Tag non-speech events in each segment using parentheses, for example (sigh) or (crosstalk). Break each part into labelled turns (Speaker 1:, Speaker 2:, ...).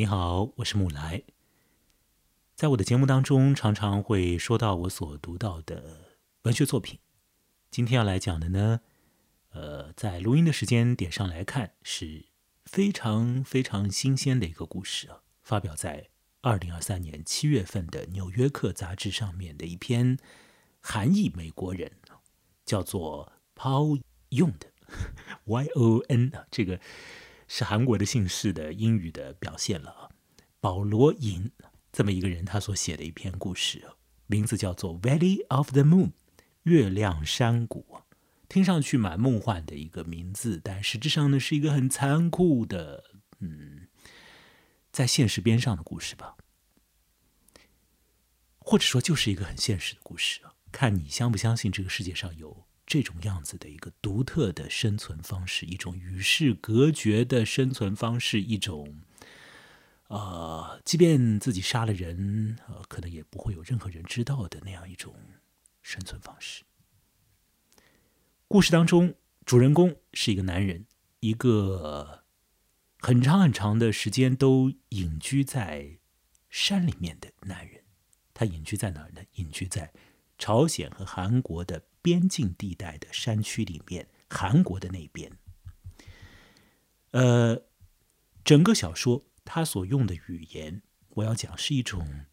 Speaker 1: 你好，我是木来。在我的节目当中，常常会说到我所读到的文学作品。今天要来讲的呢，呃，在录音的时间点上来看，是非常非常新鲜的一个故事啊，发表在二零二三年七月份的《纽约客》杂志上面的一篇韩裔美国人，叫做 Paul Yong 的 Y O N 啊，这个是韩国的姓氏的英语的表现了啊，保罗尹。这么一个人，他所写的一篇故事，名字叫做《Valley of the Moon》月亮山谷，听上去蛮梦幻的一个名字，但实质上呢是一个很残酷的，嗯，在现实边上的故事吧，或者说就是一个很现实的故事，看你相不相信这个世界上有这种样子的一个独特的生存方式，一种与世隔绝的生存方式，一种。呃，即便自己杀了人，呃，可能也不会有任何人知道的那样一种生存方式。故事当中，主人公是一个男人，一个很长很长的时间都隐居在山里面的男人。他隐居在哪儿呢？隐居在朝鲜和韩国的边境地带的山区里面，韩国的那边。呃，整个小说。他所用的语言，我要讲是一种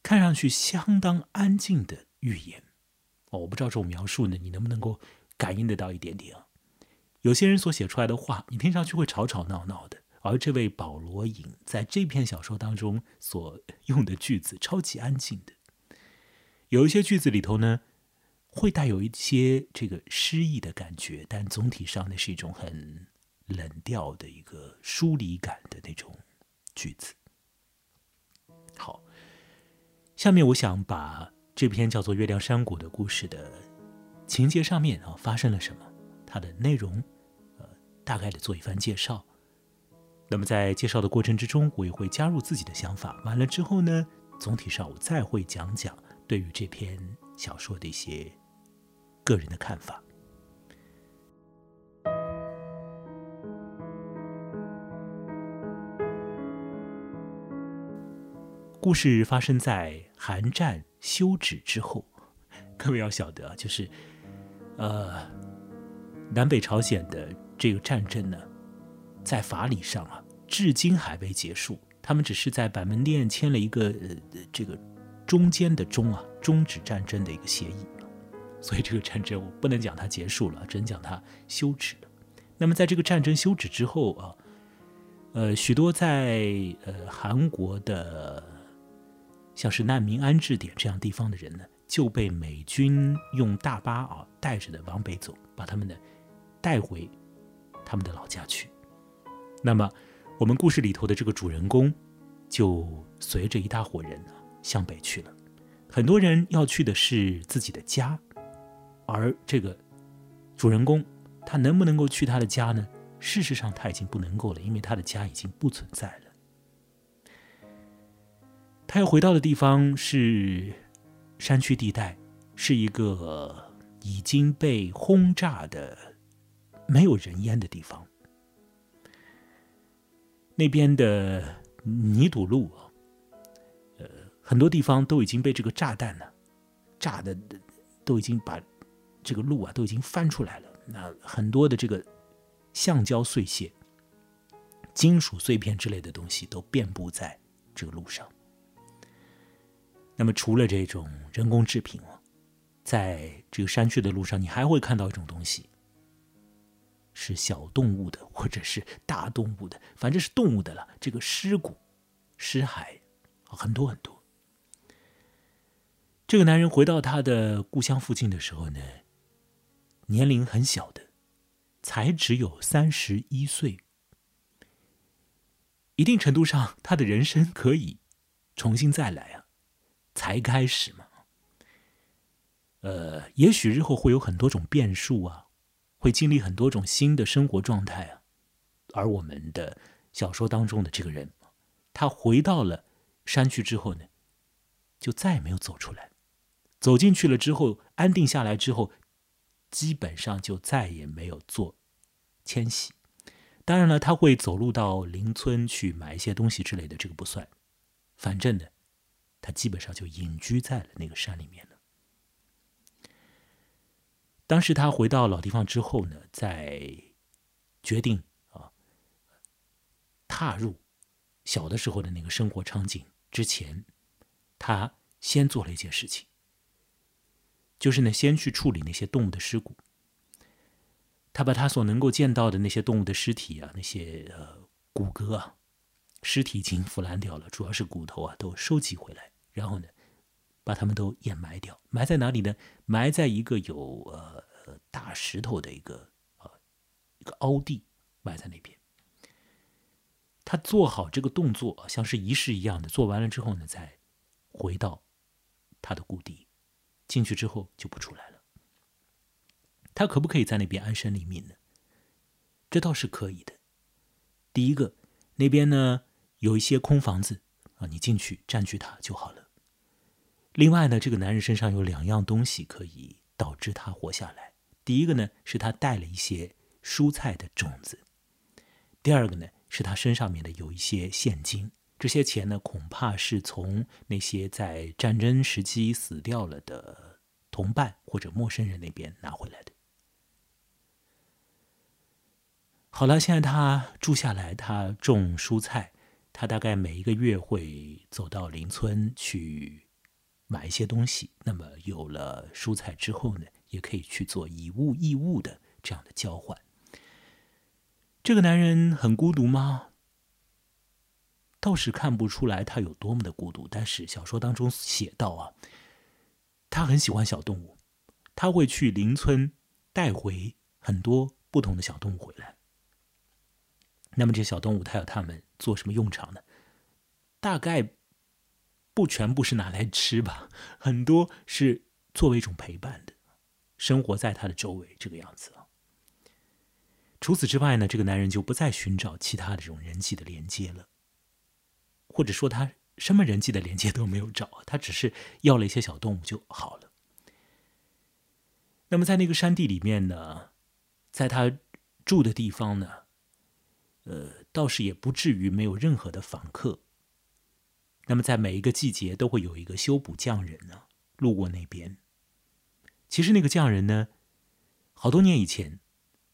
Speaker 1: 看上去相当安静的语言。哦，我不知道这种描述呢，你能不能够感应得到一点点啊？有些人所写出来的话，你听上去会吵吵闹闹的，而这位保罗影在这篇小说当中所用的句子超级安静的，有一些句子里头呢，会带有一些这个诗意的感觉，但总体上呢是一种很冷调的一个疏离感的那种。句子好，下面我想把这篇叫做《月亮山谷》的故事的情节上面啊发生了什么，它的内容，呃，大概的做一番介绍。那么在介绍的过程之中，我也会加入自己的想法。完了之后呢，总体上我再会讲讲对于这篇小说的一些个人的看法。故事发生在韩战休止之后，各位要晓得，就是，呃，南北朝鲜的这个战争呢，在法理上啊，至今还未结束。他们只是在板门店签了一个呃这个中间的中啊，终止战争的一个协议。所以这个战争我不能讲它结束了，只能讲它休止了。那么在这个战争休止之后啊，呃，许多在呃韩国的。像是难民安置点这样地方的人呢，就被美军用大巴啊带着的往北走，把他们呢带回他们的老家去。那么，我们故事里头的这个主人公就随着一大伙人呢向北去了。很多人要去的是自己的家，而这个主人公他能不能够去他的家呢？事实上他已经不能够了，因为他的家已经不存在了。他要回到的地方是山区地带，是一个已经被轰炸的没有人烟的地方。那边的泥土路，呃，很多地方都已经被这个炸弹呢炸的，都已经把这个路啊都已经翻出来了。那很多的这个橡胶碎屑、金属碎片之类的东西都遍布在这个路上。那么，除了这种人工制品哦，在这个山区的路上，你还会看到一种东西，是小动物的，或者是大动物的，反正是动物的了。这个尸骨、尸骸，很多很多。这个男人回到他的故乡附近的时候呢，年龄很小的，才只有三十一岁。一定程度上，他的人生可以重新再来啊。才开始嘛，呃，也许日后会有很多种变数啊，会经历很多种新的生活状态啊。而我们的小说当中的这个人，他回到了山区之后呢，就再也没有走出来。走进去了之后，安定下来之后，基本上就再也没有做迁徙。当然了，他会走路到邻村去买一些东西之类的，这个不算。反正呢，他基本上就隐居在了那个山里面了。当时他回到老地方之后呢，在决定啊踏入小的时候的那个生活场景之前，他先做了一件事情，就是呢，先去处理那些动物的尸骨。他把他所能够见到的那些动物的尸体啊，那些呃骨骼啊，尸体已经腐烂掉了，主要是骨头啊，都收集回来，然后呢，把他们都掩埋掉。埋在哪里呢？埋在一个有呃大石头的一个呃一个凹地，埋在那边。他做好这个动作，像是仪式一样的，做完了之后呢，再回到他的故地，进去之后就不出来了。他可不可以在那边安身立命呢？这倒是可以的。第一个，那边呢有一些空房子啊，你进去占据它就好了。另外呢，这个男人身上有两样东西可以导致他活下来。第一个呢，是他带了一些蔬菜的种子；第二个呢，是他身上面的有一些现金。这些钱呢，恐怕是从那些在战争时期死掉了的同伴或者陌生人那边拿回来的。好了，现在他住下来，他种蔬菜，他大概每一个月会走到邻村去买一些东西。那么有了蔬菜之后呢，也可以去做以物易物的这样的交换。这个男人很孤独吗？倒是看不出来他有多么的孤独。但是小说当中写到啊，他很喜欢小动物，他会去邻村带回很多不同的小动物回来。那么这些小动物，它有它们做什么用场呢？大概不全部是拿来吃吧，很多是作为一种陪伴的，生活在他的周围这个样子。除此之外呢，这个男人就不再寻找其他的这种人际的连接了，或者说他什么人际的连接都没有找，他只是要了一些小动物就好了。那么在那个山地里面呢，在他住的地方呢。呃，倒是也不至于没有任何的访客。那么，在每一个季节都会有一个修补匠人呢路过那边。其实那个匠人呢，好多年以前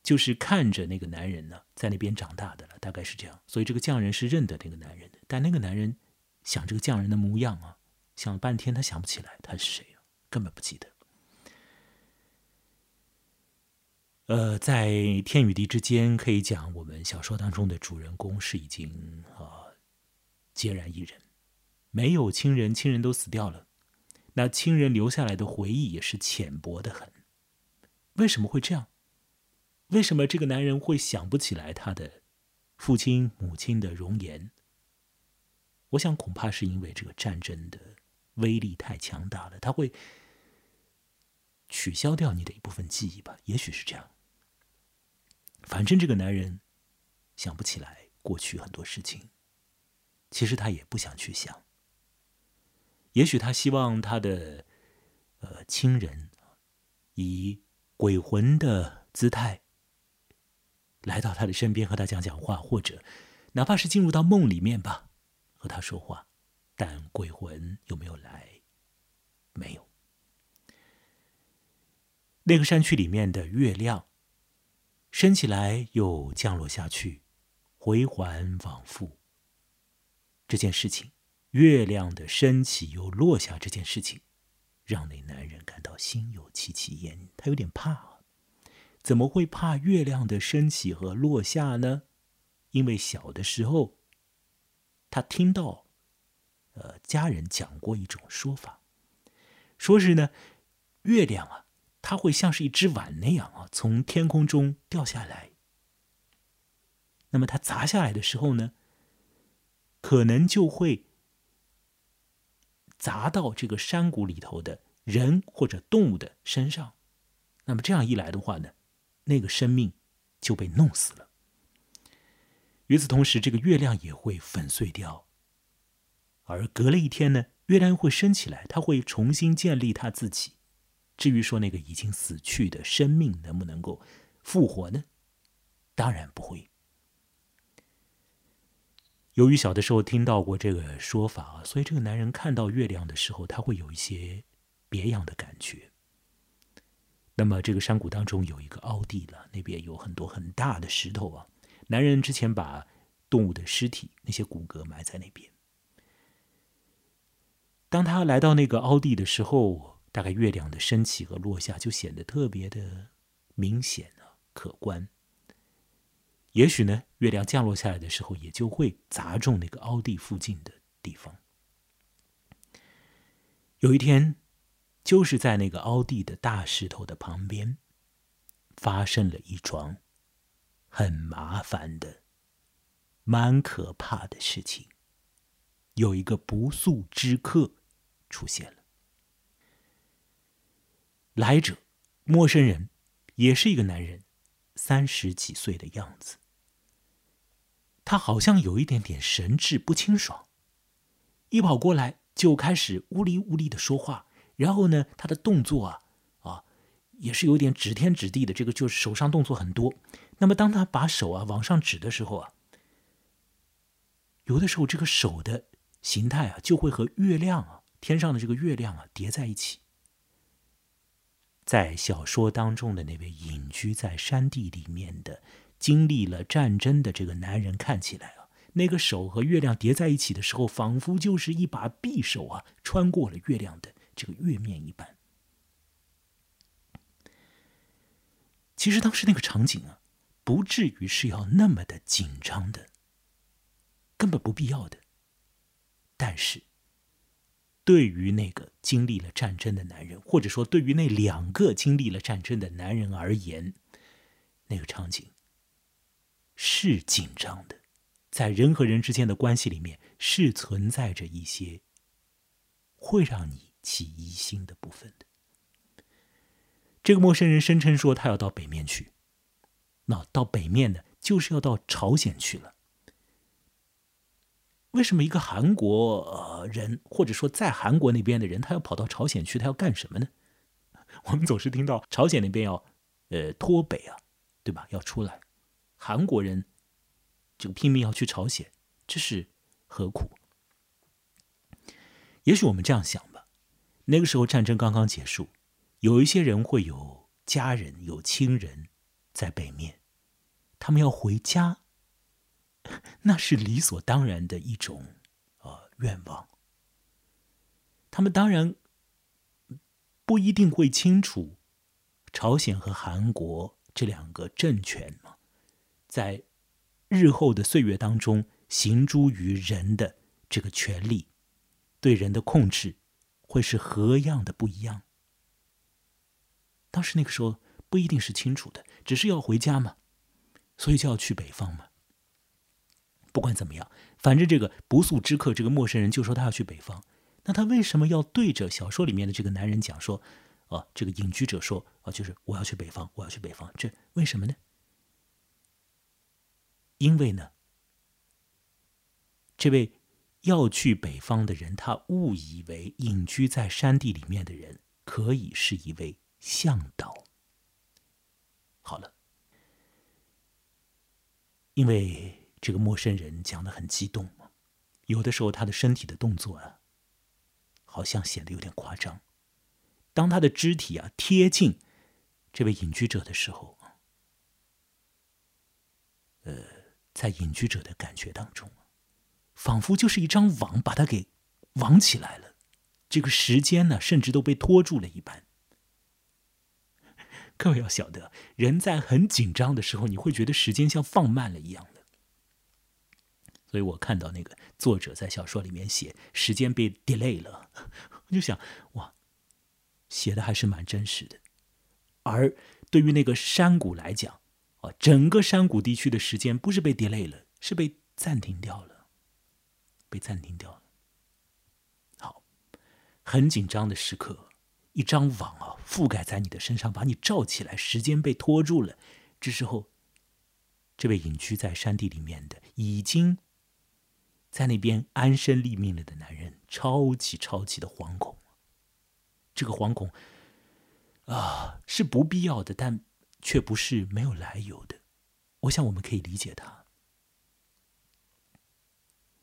Speaker 1: 就是看着那个男人呢在那边长大的了，大概是这样。所以这个匠人是认得那个男人的。但那个男人想这个匠人的模样啊，想了半天他想不起来他是谁啊，根本不记得。呃，在天与地之间，可以讲我们小说当中的主人公是已经啊孑然一人，没有亲人，亲人都死掉了，那亲人留下来的回忆也是浅薄的很。为什么会这样？为什么这个男人会想不起来他的父亲母亲的容颜？我想恐怕是因为这个战争的威力太强大了，他会取消掉你的一部分记忆吧？也许是这样。反正这个男人想不起来过去很多事情，其实他也不想去想。也许他希望他的呃亲人以鬼魂的姿态来到他的身边，和他讲讲话，或者哪怕是进入到梦里面吧，和他说话。但鬼魂有没有来？没有。那个山区里面的月亮。升起来又降落下去，回环往复。这件事情，月亮的升起又落下这件事情，让那男人感到心有戚戚焉。他有点怕，怎么会怕月亮的升起和落下呢？因为小的时候，他听到，呃，家人讲过一种说法，说是呢，月亮啊。它会像是一只碗那样啊，从天空中掉下来。那么它砸下来的时候呢，可能就会砸到这个山谷里头的人或者动物的身上。那么这样一来的话呢，那个生命就被弄死了。与此同时，这个月亮也会粉碎掉。而隔了一天呢，月亮又会升起来，它会重新建立它自己。至于说那个已经死去的生命能不能够复活呢？当然不会。由于小的时候听到过这个说法啊，所以这个男人看到月亮的时候，他会有一些别样的感觉。那么这个山谷当中有一个凹地了，那边有很多很大的石头啊。男人之前把动物的尸体那些骨骼埋在那边。当他来到那个凹地的时候，大概月亮的升起和落下就显得特别的明显啊，可观。也许呢，月亮降落下来的时候，也就会砸中那个凹地附近的地方。有一天，就是在那个凹地的大石头的旁边，发生了一桩很麻烦的、蛮可怕的事情。有一个不速之客出现了，来者，陌生人，也是一个男人。三十几岁的样子，他好像有一点点神志不清爽，一跑过来就开始呜哩呜哩的说话，然后呢，他的动作啊啊也是有点指天指地的，这个就是手上动作很多。那么当他把手啊往上指的时候啊，有的时候这个手的形态啊就会和月亮啊天上的这个月亮啊叠在一起。在小说当中的那位隐居在山地里面的、经历了战争的这个男人，看起来啊，那个手和月亮叠在一起的时候，仿佛就是一把匕首啊，穿过了月亮的这个月面一般。其实当时那个场景啊，不至于是要那么的紧张的，根本不必要的。但是。对于那个经历了战争的男人，或者说对于那两个经历了战争的男人而言，那个场景是紧张的，在人和人之间的关系里面是存在着一些会让你起疑心的部分的。这个陌生人声称说他要到北面去，那到北面呢，就是要到朝鲜去了。为什么一个韩国呃人，或者说在韩国那边的人，他要跑到朝鲜去？他要干什么呢？(laughs) 我们总是听到朝鲜那边要，呃，脱北啊，对吧？要出来，韩国人就拼命要去朝鲜，这是何苦？也许我们这样想吧，那个时候战争刚刚结束，有一些人会有家人、有亲人在北面，他们要回家。那是理所当然的一种，呃，愿望。他们当然不一定会清楚，朝鲜和韩国这两个政权嘛，在日后的岁月当中，行诸于人的这个权利，对人的控制，会是何样的不一样？当时那个时候不一定是清楚的，只是要回家嘛，所以就要去北方嘛。不管怎么样，反正这个不速之客，这个陌生人就说他要去北方。那他为什么要对着小说里面的这个男人讲说，啊，这个隐居者说，啊，就是我要去北方，我要去北方，这为什么呢？因为呢，这位要去北方的人，他误以为隐居在山地里面的人可以是一位向导。好了，因为。这个陌生人讲的很激动，有的时候他的身体的动作啊，好像显得有点夸张。当他的肢体啊贴近这位隐居者的时候，呃，在隐居者的感觉当中，仿佛就是一张网把他给网起来了，这个时间呢，甚至都被拖住了一般。(laughs) 各位要晓得，人在很紧张的时候，你会觉得时间像放慢了一样的。所以我看到那个作者在小说里面写时间被 delay 了，(laughs) 我就想哇，写的还是蛮真实的。而对于那个山谷来讲，啊，整个山谷地区的时间不是被 delay 了，是被暂停掉了，被暂停掉了。好，很紧张的时刻，一张网啊覆盖在你的身上，把你罩起来，时间被拖住了。这时候，这位隐居在山地里面的已经。在那边安身立命了的男人，超级超级的惶恐。这个惶恐啊，是不必要的，但却不是没有来由的。我想我们可以理解他。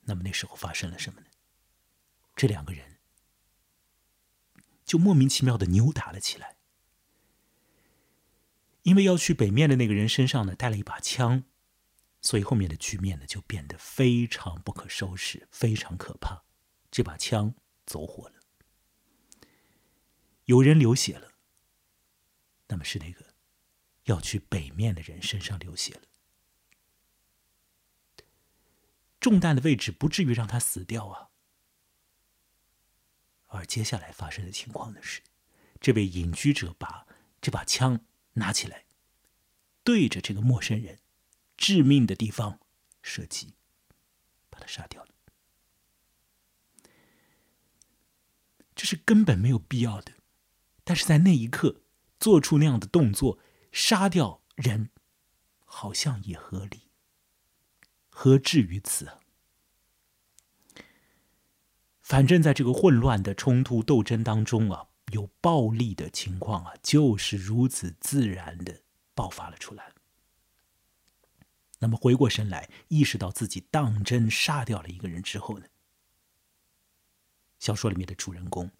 Speaker 1: 那么那时候发生了什么呢？这两个人就莫名其妙的扭打了起来。因为要去北面的那个人身上呢带了一把枪，所以后面的局面呢就变得非常不可收拾，非常可怕。这把枪走火了，有人流血了。那么是那个要去北面的人身上流血了，中弹的位置不至于让他死掉啊。而接下来发生的情况呢是，这位隐居者把这把枪。拿起来，对着这个陌生人致命的地方射击，把他杀掉了。这是根本没有必要的，但是在那一刻做出那样的动作，杀掉人，好像也合理。何至于此？反正，在这个混乱的冲突斗争当中啊。有暴力的情况啊，就是如此自然的爆发了出来。那么回过神来，意识到自己当真杀掉了一个人之后呢？小说里面的主人公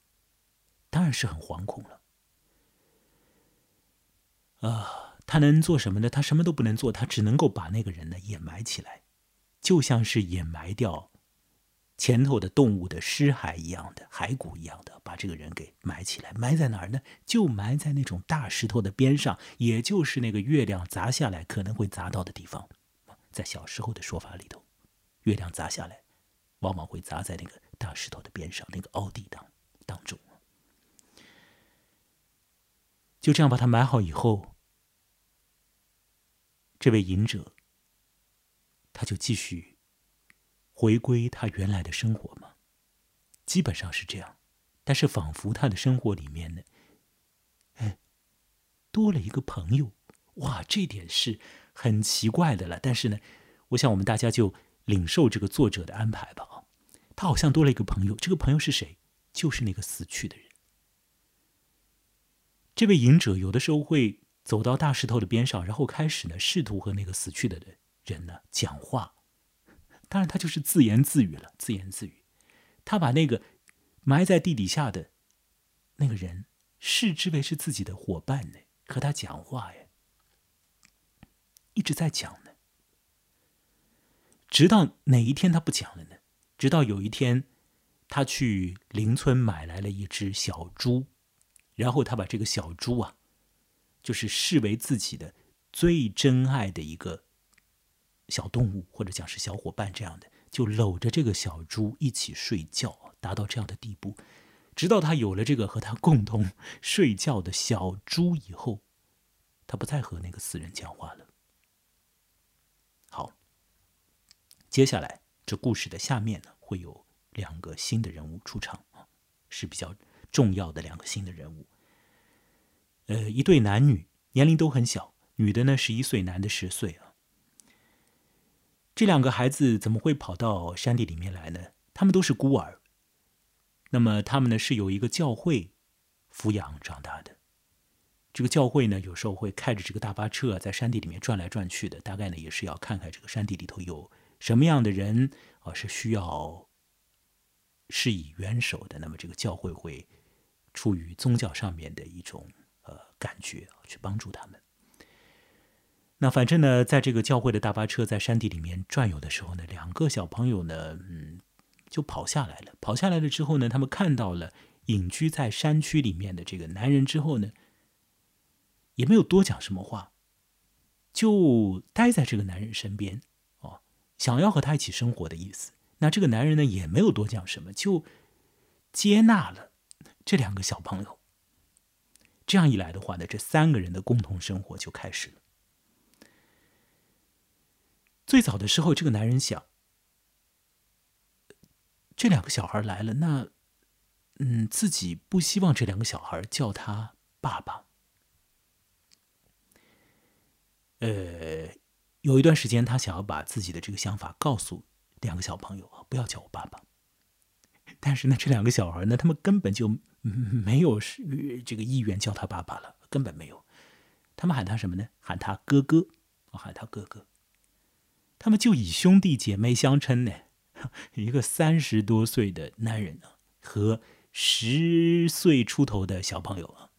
Speaker 1: 当然是很惶恐了。啊，他能做什么呢？他什么都不能做，他只能够把那个人呢掩埋起来，就像是掩埋掉。前头的动物的尸骸一样的骸骨一样的，把这个人给埋起来，埋在哪儿呢？就埋在那种大石头的边上，也就是那个月亮砸下来可能会砸到的地方。在小时候的说法里头，月亮砸下来，往往会砸在那个大石头的边上，那个凹地当当中。就这样把它埋好以后，这位隐者，他就继续。回归他原来的生活吗？基本上是这样，但是仿佛他的生活里面呢，哎，多了一个朋友，哇，这点是很奇怪的了。但是呢，我想我们大家就领受这个作者的安排吧。啊，他好像多了一个朋友，这个朋友是谁？就是那个死去的人。这位隐者有的时候会走到大石头的边上，然后开始呢，试图和那个死去的人人呢讲话。当然，他就是自言自语了，自言自语。他把那个埋在地底下的那个人视之为是自己的伙伴呢，和他讲话呀，一直在讲呢。直到哪一天他不讲了呢？直到有一天，他去邻村买来了一只小猪，然后他把这个小猪啊，就是视为自己的最珍爱的一个。小动物或者讲是小伙伴这样的，就搂着这个小猪一起睡觉，达到这样的地步，直到他有了这个和他共同 (laughs) 睡觉的小猪以后，他不再和那个死人讲话了。好，接下来这故事的下面呢，会有两个新的人物出场啊，是比较重要的两个新的人物。呃，一对男女，年龄都很小，女的呢十一岁，男的十岁啊。这两个孩子怎么会跑到山地里面来呢？他们都是孤儿。那么他们呢是有一个教会抚养长大的。这个教会呢有时候会开着这个大巴车在山地里面转来转去的，大概呢也是要看看这个山地里头有什么样的人啊是需要施以援手的。那么这个教会会出于宗教上面的一种呃感觉去帮助他们。那反正呢，在这个教会的大巴车在山地里面转悠的时候呢，两个小朋友呢，嗯，就跑下来了。跑下来了之后呢，他们看到了隐居在山区里面的这个男人之后呢，也没有多讲什么话，就待在这个男人身边，哦，想要和他一起生活的意思。那这个男人呢，也没有多讲什么，就接纳了这两个小朋友。这样一来的话呢，这三个人的共同生活就开始了。最早的时候，这个男人想，这两个小孩来了，那，嗯，自己不希望这两个小孩叫他爸爸。呃，有一段时间，他想要把自己的这个想法告诉两个小朋友啊，不要叫我爸爸。但是呢，这两个小孩呢，他们根本就没有是这个意愿叫他爸爸了，根本没有。他们喊他什么呢？喊他哥哥，我喊他哥哥。他们就以兄弟姐妹相称呢，(laughs) 一个三十多岁的男人呢，和十岁出头的小朋友啊，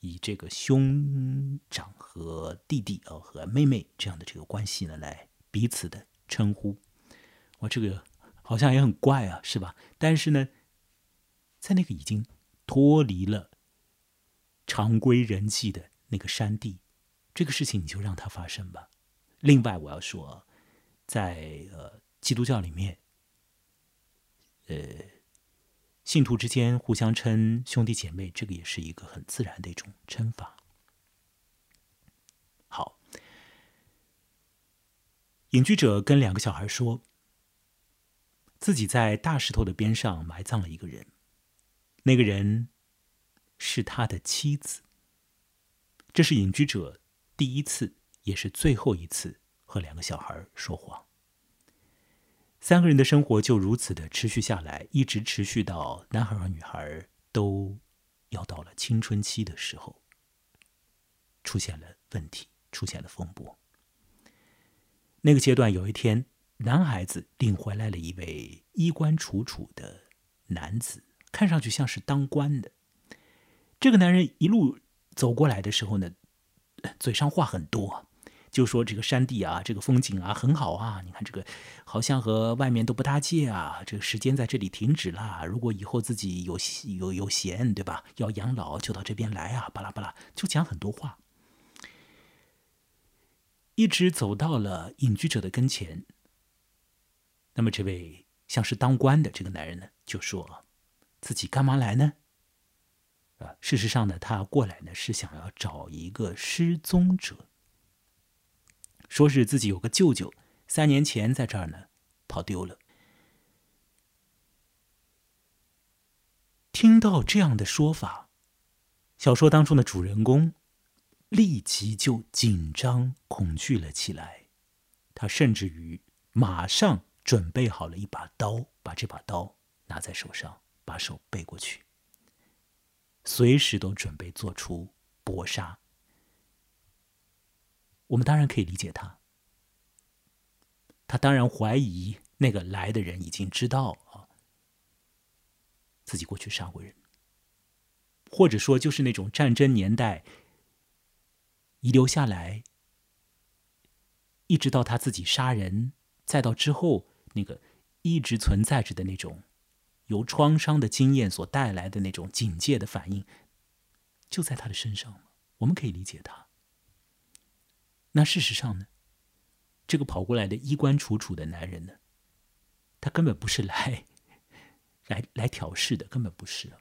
Speaker 1: 以这个兄长和弟弟啊和妹妹这样的这个关系呢，来彼此的称呼。我这个好像也很怪啊，是吧？但是呢，在那个已经脱离了常规人际的那个山地，这个事情你就让它发生吧。另外，我要说，在呃基督教里面，呃信徒之间互相称兄弟姐妹，这个也是一个很自然的一种称法。好，隐居者跟两个小孩说，自己在大石头的边上埋葬了一个人，那个人是他的妻子。这是隐居者第一次。也是最后一次和两个小孩说谎。三个人的生活就如此的持续下来，一直持续到男孩和女孩都要到了青春期的时候，出现了问题，出现了风波。那个阶段，有一天，男孩子领回来了一位衣冠楚楚的男子，看上去像是当官的。这个男人一路走过来的时候呢，嘴上话很多。就说这个山地啊，这个风景啊很好啊，你看这个好像和外面都不搭界啊。这个时间在这里停止了，如果以后自己有有有闲，对吧？要养老就到这边来啊，巴拉巴拉，就讲很多话，一直走到了隐居者的跟前。那么这位像是当官的这个男人呢，就说自己干嘛来呢？啊，事实上呢，他过来呢是想要找一个失踪者。说是自己有个舅舅，三年前在这儿呢，跑丢了。听到这样的说法，小说当中的主人公立即就紧张恐惧了起来。他甚至于马上准备好了一把刀，把这把刀拿在手上，把手背过去，随时都准备做出搏杀。我们当然可以理解他，他当然怀疑那个来的人已经知道啊，自己过去杀过人，或者说就是那种战争年代遗留下来，一直到他自己杀人，再到之后那个一直存在着的那种由创伤的经验所带来的那种警戒的反应，就在他的身上我们可以理解他。那事实上呢，这个跑过来的衣冠楚楚的男人呢，他根本不是来来来挑事的，根本不是。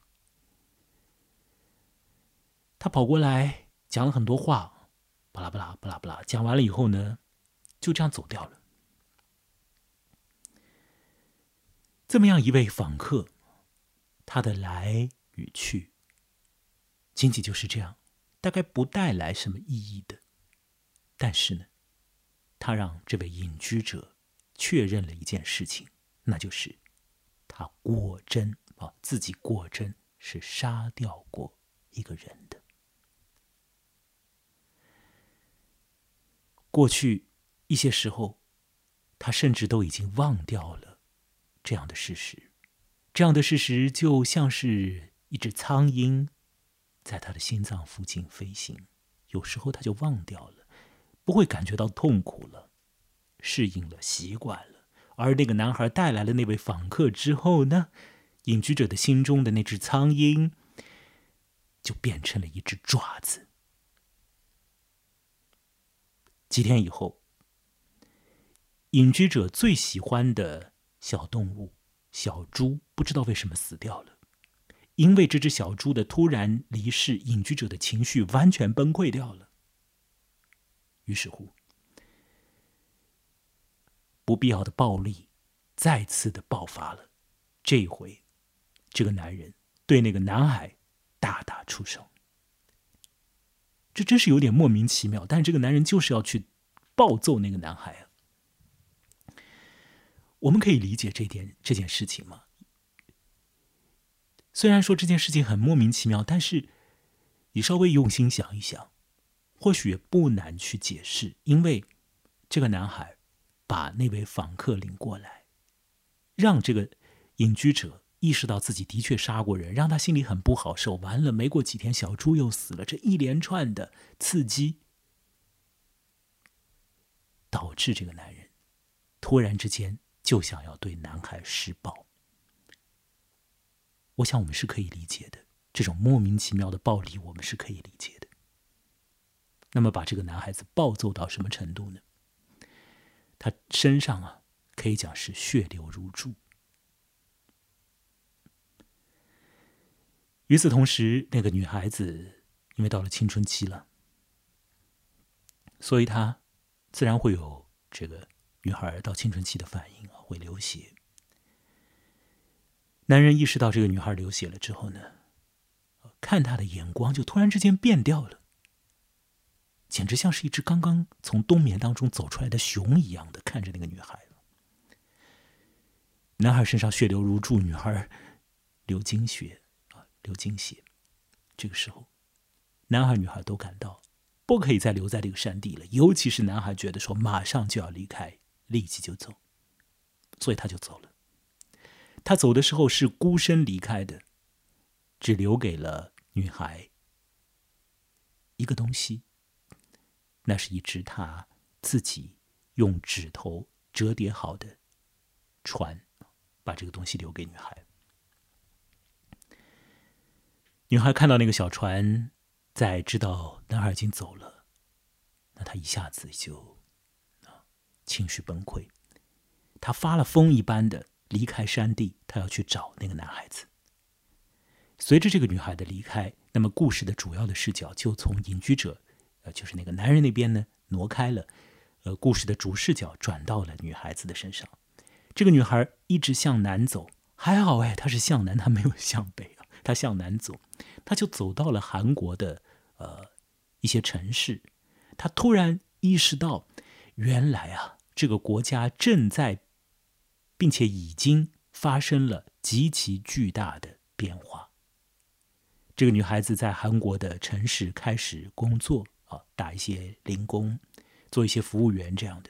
Speaker 1: 他跑过来讲了很多话，巴拉巴拉巴拉巴拉，讲完了以后呢，就这样走掉了。这么样一位访客，他的来与去，仅仅就是这样，大概不带来什么意义的。但是呢，他让这位隐居者确认了一件事情，那就是他果真啊，自己果真是杀掉过一个人的。过去一些时候，他甚至都已经忘掉了这样的事实，这样的事实就像是一只苍蝇在他的心脏附近飞行，有时候他就忘掉了。不会感觉到痛苦了，适应了，习惯了。而那个男孩带来了那位访客之后呢，隐居者的心中的那只苍蝇就变成了一只爪子。几天以后，隐居者最喜欢的小动物小猪不知道为什么死掉了，因为这只小猪的突然离世，隐居者的情绪完全崩溃掉了。于是乎，不必要的暴力再次的爆发了。这一回，这个男人对那个男孩大打出手，这真是有点莫名其妙。但是这个男人就是要去暴揍那个男孩啊！我们可以理解这点这件事情吗？虽然说这件事情很莫名其妙，但是你稍微用心想一想。或许也不难去解释，因为这个男孩把那位访客领过来，让这个隐居者意识到自己的确杀过人，让他心里很不好受。完了，没过几天，小猪又死了。这一连串的刺激，导致这个男人突然之间就想要对男孩施暴。我想我们是可以理解的，这种莫名其妙的暴力，我们是可以理解的。那么，把这个男孩子暴揍到什么程度呢？他身上啊，可以讲是血流如注。与此同时，那个女孩子因为到了青春期了，所以她自然会有这个女孩到青春期的反应啊，会流血。男人意识到这个女孩流血了之后呢，看她的眼光就突然之间变掉了。简直像是一只刚刚从冬眠当中走出来的熊一样的看着那个女孩。男孩身上血流如注，女孩流精血啊，流精血。这个时候，男孩女孩都感到不可以再留在这个山地了，尤其是男孩觉得说马上就要离开，立即就走，所以他就走了。他走的时候是孤身离开的，只留给了女孩一个东西。那是一只他自己用指头折叠好的船，把这个东西留给女孩。女孩看到那个小船，在知道男孩已经走了，那她一下子就情绪崩溃，她发了疯一般的离开山地，她要去找那个男孩子。随着这个女孩的离开，那么故事的主要的视角就从隐居者。呃，就是那个男人那边呢，挪开了，呃，故事的主视角转到了女孩子的身上。这个女孩一直向南走，还好哎，她是向南，她没有向北啊，她向南走，她就走到了韩国的呃一些城市。她突然意识到，原来啊，这个国家正在，并且已经发生了极其巨大的变化。这个女孩子在韩国的城市开始工作。打一些零工，做一些服务员这样的，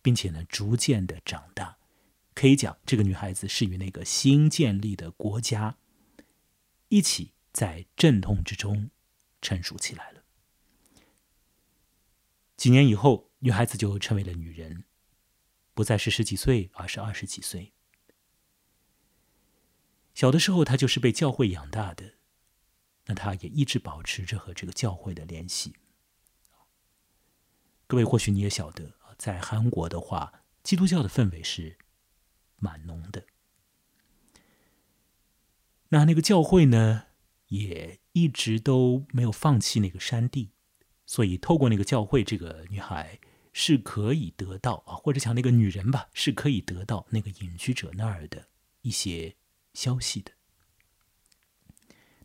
Speaker 1: 并且呢，逐渐的长大，可以讲这个女孩子是与那个新建立的国家一起在阵痛之中成熟起来了。几年以后，女孩子就成为了女人，不再是十几岁，而是二十几岁。小的时候，她就是被教会养大的，那她也一直保持着和这个教会的联系。各位或许你也晓得，在韩国的话，基督教的氛围是蛮浓的。那那个教会呢，也一直都没有放弃那个山地，所以透过那个教会，这个女孩是可以得到啊，或者讲那个女人吧，是可以得到那个隐居者那儿的一些消息的。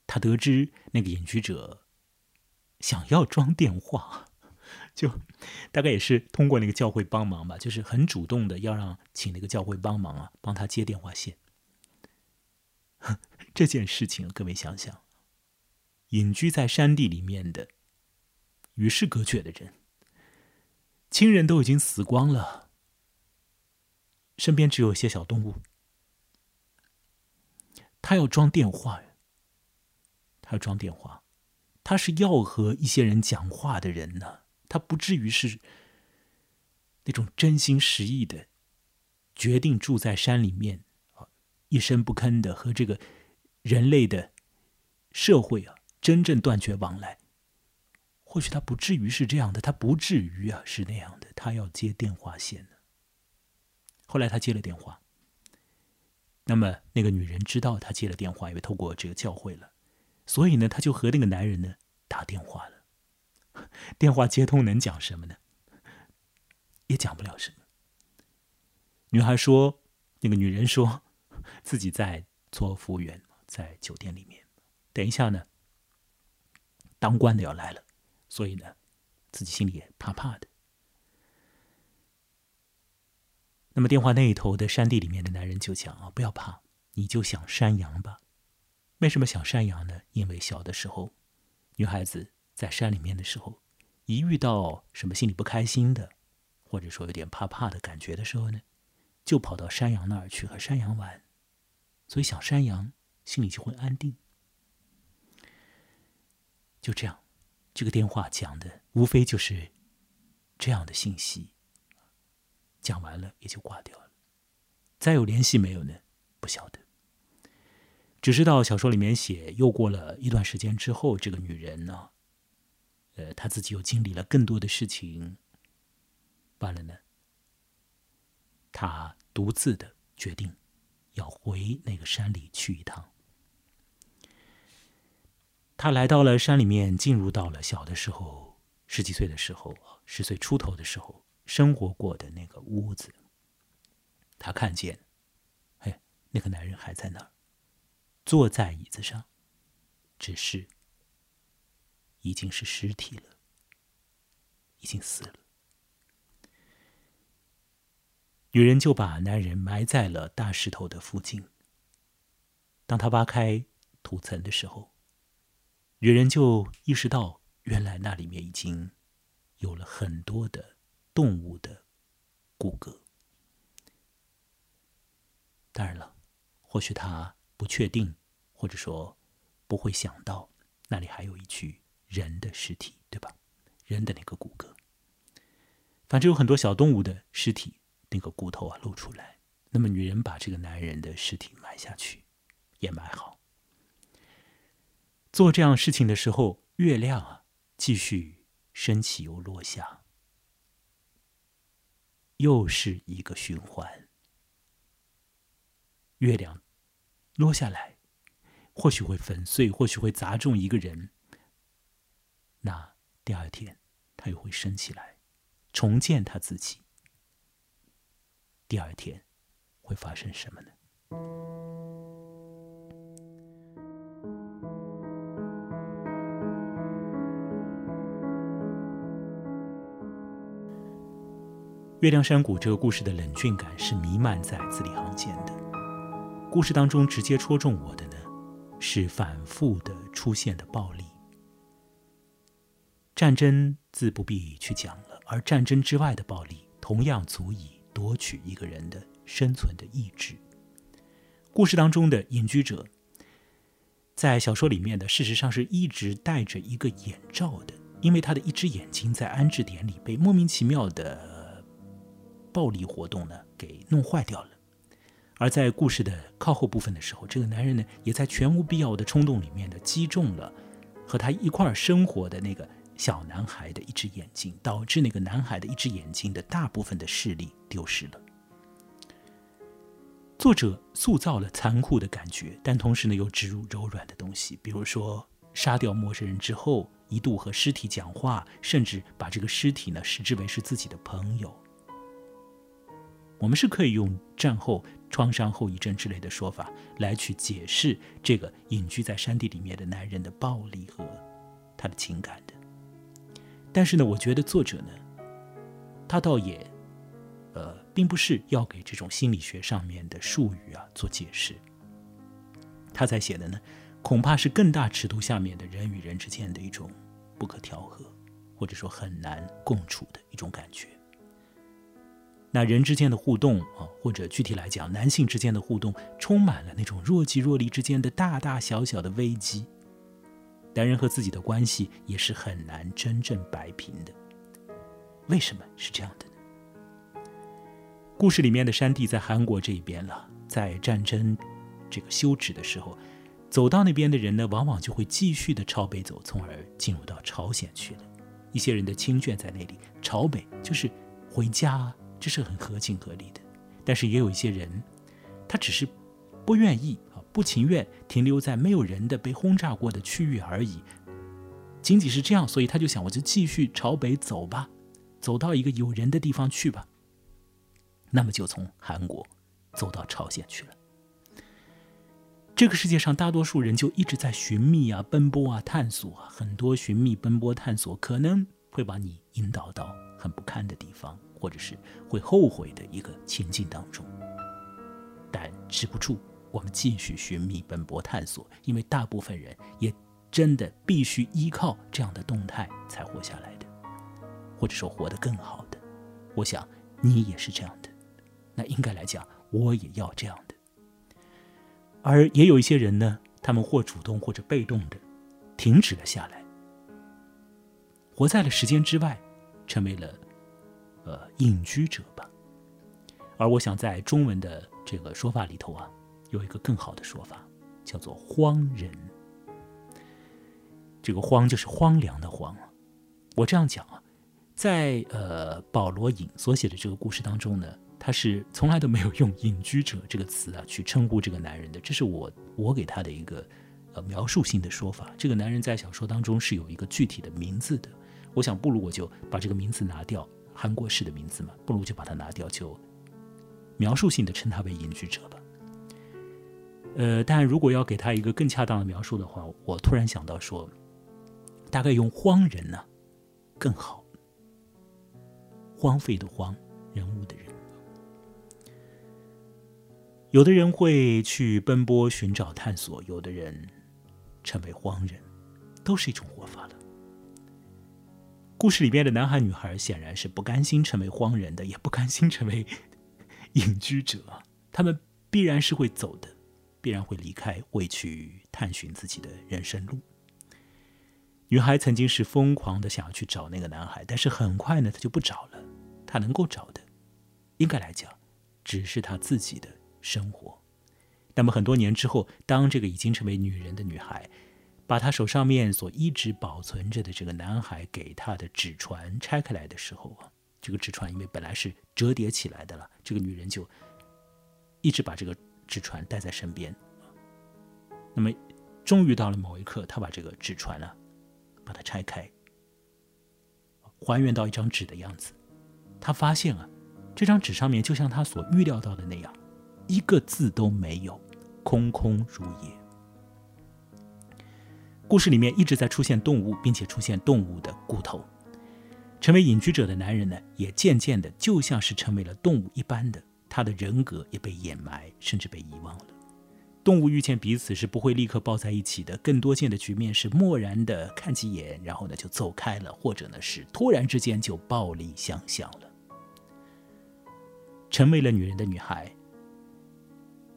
Speaker 1: 他得知那个隐居者想要装电话。就大概也是通过那个教会帮忙吧，就是很主动的要让请那个教会帮忙啊，帮他接电话线。(laughs) 这件事情，各位想想，隐居在山地里面的与世隔绝的人，亲人都已经死光了，身边只有一些小动物，他要装电话，他要装电话，他是要和一些人讲话的人呢。他不至于是那种真心实意的决定住在山里面啊，一声不吭的和这个人类的社会啊真正断绝往来。或许他不至于是这样的，他不至于啊是那样的。他要接电话线呢。后来他接了电话，那么那个女人知道他接了电话，因为透过这个教会了，所以呢，他就和那个男人呢打电话了。(laughs) 电话接通能讲什么呢？也讲不了什么。女孩说：“那个女人说自己在做服务员，在酒店里面。等一下呢，当官的要来了，所以呢，自己心里也怕怕的。”那么电话那一头的山地里面的男人就讲：“啊，不要怕，你就想山羊吧。为什么想山羊呢？因为小的时候，女孩子。”在山里面的时候，一遇到什么心里不开心的，或者说有点怕怕的感觉的时候呢，就跑到山羊那儿去和山羊玩，所以小山羊心里就会安定。就这样，这个电话讲的无非就是这样的信息。讲完了也就挂掉了，再有联系没有呢？不晓得。只知道小说里面写，又过了一段时间之后，这个女人呢，呃，他自己又经历了更多的事情。完了呢，他独自的决定要回那个山里去一趟。他来到了山里面，进入到了小的时候，十几岁的时候，十岁出头的时候生活过的那个屋子。他看见，哎，那个男人还在那儿，坐在椅子上，只是已经是尸体了，已经死了。女人就把男人埋在了大石头的附近。当他挖开土层的时候。女人就意识到，原来那里面已经有了很多的动物的骨骼。当然了，或许她不确定，或者说不会想到，那里还有一具人的尸体，对吧？人的那个骨骼，反正有很多小动物的尸体，那个骨头啊露出来。那么，女人把这个男人的尸体埋下去，也埋好。做这样事情的时候，月亮啊，继续升起又落下，又是一个循环。月亮落下来，或许会粉碎，或许会砸中一个人。那第二天，他又会升起来，重建他自己。第二天会发生什么呢？月亮山谷这个故事的冷峻感是弥漫在字里行间的。故事当中直接戳中我的呢，是反复的出现的暴力。战争自不必去讲了，而战争之外的暴力同样足以夺取一个人的生存的意志。故事当中的隐居者，在小说里面的事实上是一直戴着一个眼罩的，因为他的一只眼睛在安置点里被莫名其妙的。暴力活动呢，给弄坏掉了。而在故事的靠后部分的时候，这个男人呢，也在全无必要的冲动里面呢，击中了和他一块儿生活的那个小男孩的一只眼睛，导致那个男孩的一只眼睛的大部分的视力丢失了。作者塑造了残酷的感觉，但同时呢，又植入柔软的东西，比如说杀掉陌生人之后，一度和尸体讲话，甚至把这个尸体呢，视之为是自己的朋友。我们是可以用战后创伤后遗症之类的说法来去解释这个隐居在山地里面的男人的暴力和他的情感的。但是呢，我觉得作者呢，他倒也，呃，并不是要给这种心理学上面的术语啊做解释。他在写的呢，恐怕是更大尺度下面的人与人之间的一种不可调和，或者说很难共处的一种感觉。那人之间的互动啊，或者具体来讲，男性之间的互动，充满了那种若即若离之间的大大小小的危机。男人和自己的关系也是很难真正摆平的。为什么是这样的呢？故事里面的山地在韩国这一边了，在战争这个休止的时候，走到那边的人呢，往往就会继续的朝北走，从而进入到朝鲜去了。一些人的亲眷在那里，朝北就是回家。这是很合情合理的，但是也有一些人，他只是不愿意，不情愿停留在没有人的被轰炸过的区域而已。仅仅是这样，所以他就想，我就继续朝北走吧，走到一个有人的地方去吧。那么就从韩国走到朝鲜去了。这个世界上大多数人就一直在寻觅啊、奔波啊、探索啊，很多寻觅、奔波、探索可能会把你引导到很不堪的地方。或者是会后悔的一个情境当中，但止不住我们继续寻觅、奔波、探索，因为大部分人也真的必须依靠这样的动态才活下来的，或者说活得更好的。我想你也是这样的。那应该来讲，我也要这样的。而也有一些人呢，他们或主动或者被动的停止了下来，活在了时间之外，成为了呃隐居者吧。而我想在中文的这个说法里头啊，有一个更好的说法，叫做“荒人”。这个“荒”就是荒凉的“荒”。我这样讲啊，在呃保罗隐所写的这个故事当中呢，他是从来都没有用“隐居者”这个词啊去称呼这个男人的。这是我我给他的一个呃描述性的说法。这个男人在小说当中是有一个具体的名字的。我想不如我就把这个名字拿掉，韩国式的名字嘛，不如就把它拿掉就。描述性的称他为隐居者吧。呃，但如果要给他一个更恰当的描述的话，我突然想到说，大概用荒人呢更好。荒废的荒，人物的人。有的人会去奔波寻找探索，有的人成为荒人，都是一种活法了。故事里边的男孩女孩显然是不甘心成为荒人的，也不甘心成为。(laughs) 隐居者，他们必然是会走的，必然会离开，会去探寻自己的人生路。女孩曾经是疯狂的想要去找那个男孩，但是很快呢，她就不找了。她能够找的，应该来讲，只是她自己的生活。那么很多年之后，当这个已经成为女人的女孩，把她手上面所一直保存着的这个男孩给她的纸船拆开来的时候啊。这个纸船因为本来是折叠起来的了，这个女人就一直把这个纸船带在身边。那么，终于到了某一刻，他把这个纸船呢，把它拆开，还原到一张纸的样子。他发现啊，这张纸上面就像他所预料到的那样，一个字都没有，空空如也。故事里面一直在出现动物，并且出现动物的骨头。成为隐居者的男人呢，也渐渐的就像是成为了动物一般的，他的人格也被掩埋，甚至被遗忘了。动物遇见彼此是不会立刻抱在一起的，更多见的局面是漠然的看几眼，然后呢就走开了，或者呢是突然之间就暴力相向了。成为了女人的女孩，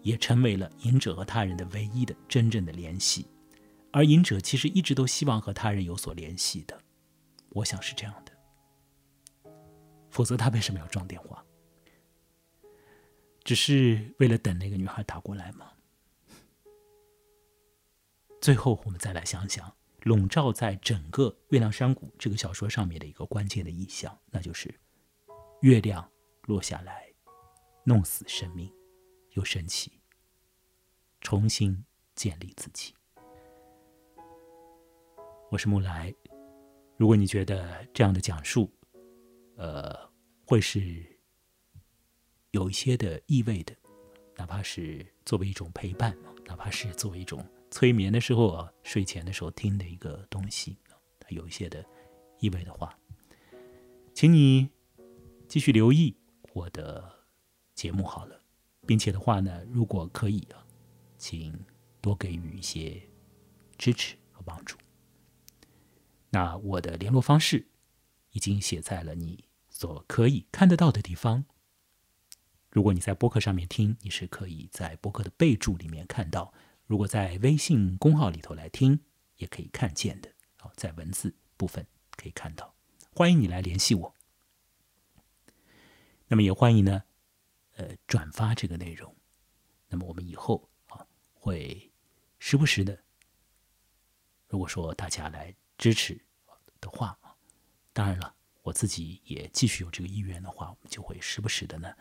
Speaker 1: 也成为了隐者和他人的唯一的真正的联系，而隐者其实一直都希望和他人有所联系的，我想是这样的。否则他为什么要装电话？只是为了等那个女孩打过来吗？最后，我们再来想想，笼罩在整个《月亮山谷》这个小说上面的一个关键的意象，那就是月亮落下来，弄死生命，又升起，重新建立自己。我是木来，如果你觉得这样的讲述，呃，会是有一些的意味的，哪怕是作为一种陪伴，哪怕是作为一种催眠的时候啊，睡前的时候听的一个东西，它有一些的意味的话，请你继续留意我的节目好了，并且的话呢，如果可以啊，请多给予一些支持和帮助。那我的联络方式已经写在了你。所可以看得到的地方。如果你在播客上面听，你是可以在播客的备注里面看到；如果在微信公号里头来听，也可以看见的。好，在文字部分可以看到。欢迎你来联系我。那么也欢迎呢，呃，转发这个内容。那么我们以后啊，会时不时的，如果说大家来支持的话啊，当然了。我自己也继续有这个意愿的话，我们就会时不时的呢，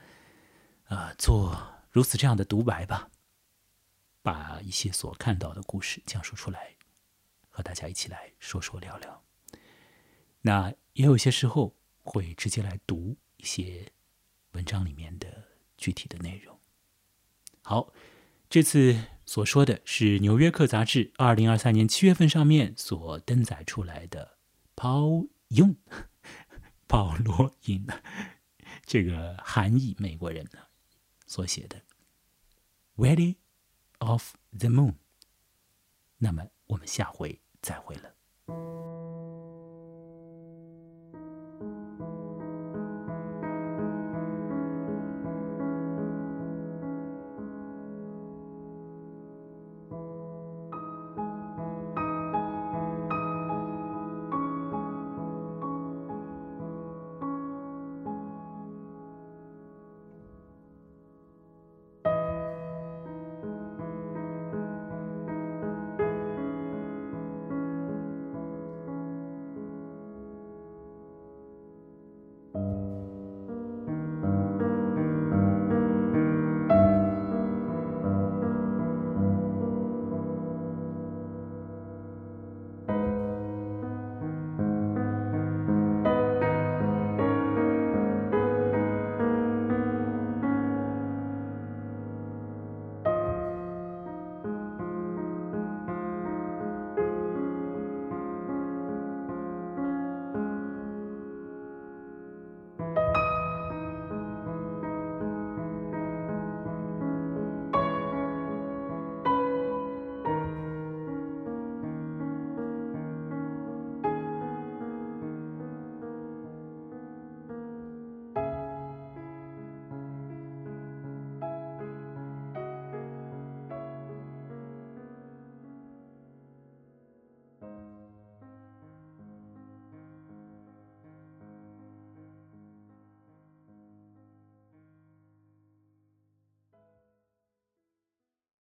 Speaker 1: 啊，做如此这样的独白吧，把一些所看到的故事讲述出来，和大家一起来说说聊聊。那也有些时候会直接来读一些文章里面的具体的内容。好，这次所说的是《纽约客》杂志二零二三年七月份上面所登载出来的 Paul (laughs) Young。保 (laughs) 罗 (laughs) 因这个韩裔美国人呢所写的 ready of the moon 那么我们下回再会了